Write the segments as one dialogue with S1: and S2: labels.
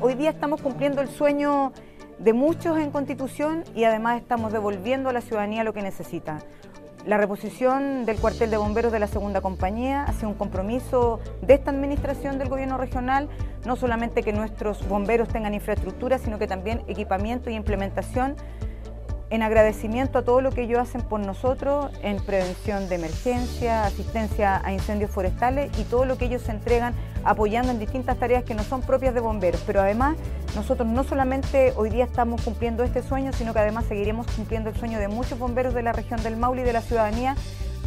S1: hoy día estamos cumpliendo el sueño de muchos en Constitución y además estamos devolviendo a la ciudadanía lo que necesita. La reposición del cuartel de bomberos de la segunda compañía ha sido un compromiso de esta administración del gobierno regional, no solamente que nuestros bomberos tengan infraestructura, sino que también equipamiento y implementación en agradecimiento a todo lo que ellos hacen por nosotros en prevención de emergencia, asistencia a incendios forestales y todo lo que ellos se entregan apoyando en distintas tareas que no son propias de bomberos. Pero además nosotros no solamente hoy día estamos cumpliendo este sueño, sino que además seguiremos cumpliendo el sueño de muchos bomberos de la región del Maule y de la ciudadanía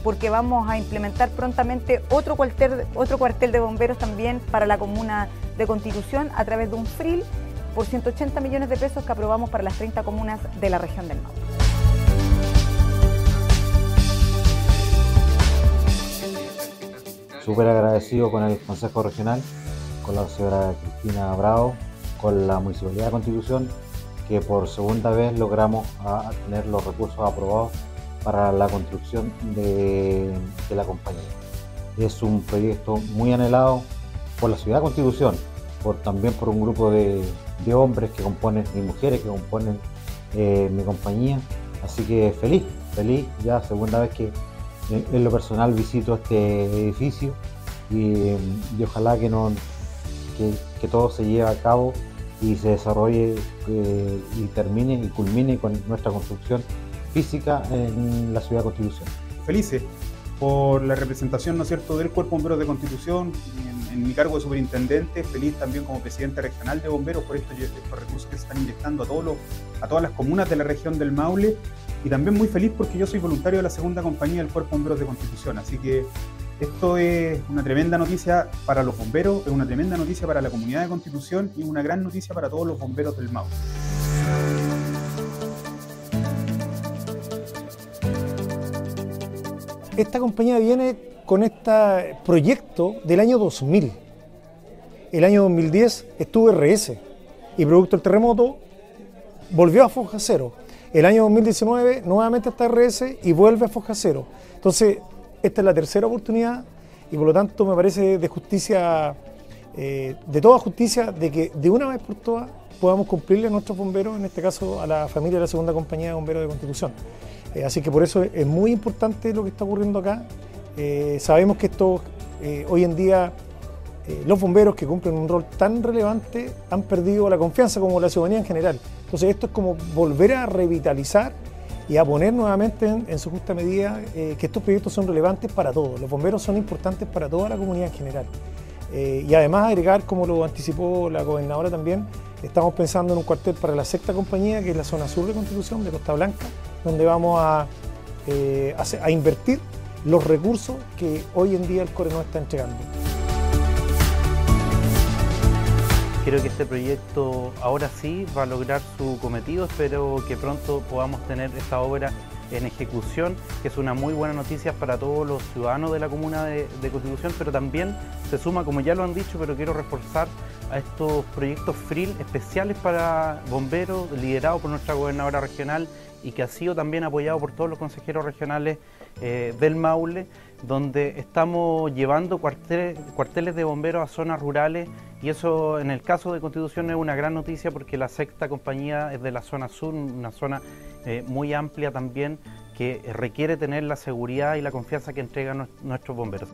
S1: porque vamos a implementar prontamente otro cuartel, otro cuartel de bomberos también para la comuna de Constitución a través de un FRIL por 180 millones de pesos que aprobamos para las 30 comunas de la región del Maule.
S2: Súper agradecido con el Consejo Regional, con la señora Cristina Bravo, con la Municipalidad de Constitución, que por segunda vez logramos tener los recursos aprobados para la construcción de, de la compañía. Es un proyecto muy anhelado por la ciudad de Constitución, por, también por un grupo de, de hombres que componen y mujeres que componen eh, mi compañía. Así que feliz, feliz, ya segunda vez que en lo personal visito este edificio y, ojalá que, no, que, todo se lleve a cabo y se desarrolle eh, y termine y culmine con nuestra construcción física en la ciudad de Constitución.
S3: Felices por la representación, ¿no es cierto?, del Cuerpo Bombero de Constitución en, mi cargo de superintendente, feliz también como presidente regional de bomberos por estos, recursos que se están inyectando a, todos a todas las comunas de la región del Maule y también muy feliz porque yo soy voluntario de la segunda compañía del Cuerpo Bomberos de Constitución, así que esto es una tremenda noticia para los bomberos, es una tremenda noticia para la comunidad de Constitución y una gran noticia para todos los bomberos del Maule.
S4: Esta compañía viene con este proyecto del año 2000. El año 2010 estuvo RS y producto del terremoto volvió a Foja Cero. El año 2019 nuevamente está RS y vuelve a Foja Cero. Entonces, esta es la tercera oportunidad y por lo tanto me parece de justicia, eh, de toda justicia, de que de una vez por todas podamos cumplirle a nuestros bomberos, en este caso a la familia de la segunda compañía de bomberos de Constitución. Eh, así que por eso es muy importante lo que está ocurriendo acá. Eh, sabemos que esto, eh, hoy en día, los bomberos que cumplen un rol tan relevante han perdido la confianza como la ciudadanía en general. Entonces esto es como volver a revitalizar y a poner nuevamente en, su justa medida que estos proyectos son relevantes para todos. Los bomberos son importantes para toda la comunidad en general. y además agregar, como lo anticipó la gobernadora también, estamos pensando en un cuartel para la sexta compañía, que es la zona sur de Constitución, de Costa Blanca, donde vamos eh, a, invertir los recursos que hoy en día el CORE nos está entregando.
S5: Creo que este proyecto ahora sí va a lograr su cometido, espero que pronto podamos tener esta obra en ejecución, que es una muy buena noticia para todos los ciudadanos de la comuna de, Constitución, pero también se suma, como ya lo han dicho, pero quiero reforzar a estos proyectos FRIL especiales para bomberos, liderados por nuestra gobernadora regional y que ha sido también apoyado por todos los consejeros regionales eh, del Maule, donde estamos llevando cuarteles, de bomberos a zonas rurales y eso en el caso de Constitución es una gran noticia porque la sexta compañía es de la zona sur, una zona eh, muy amplia también que requiere tener la seguridad y la confianza que entregan nuestros bomberos.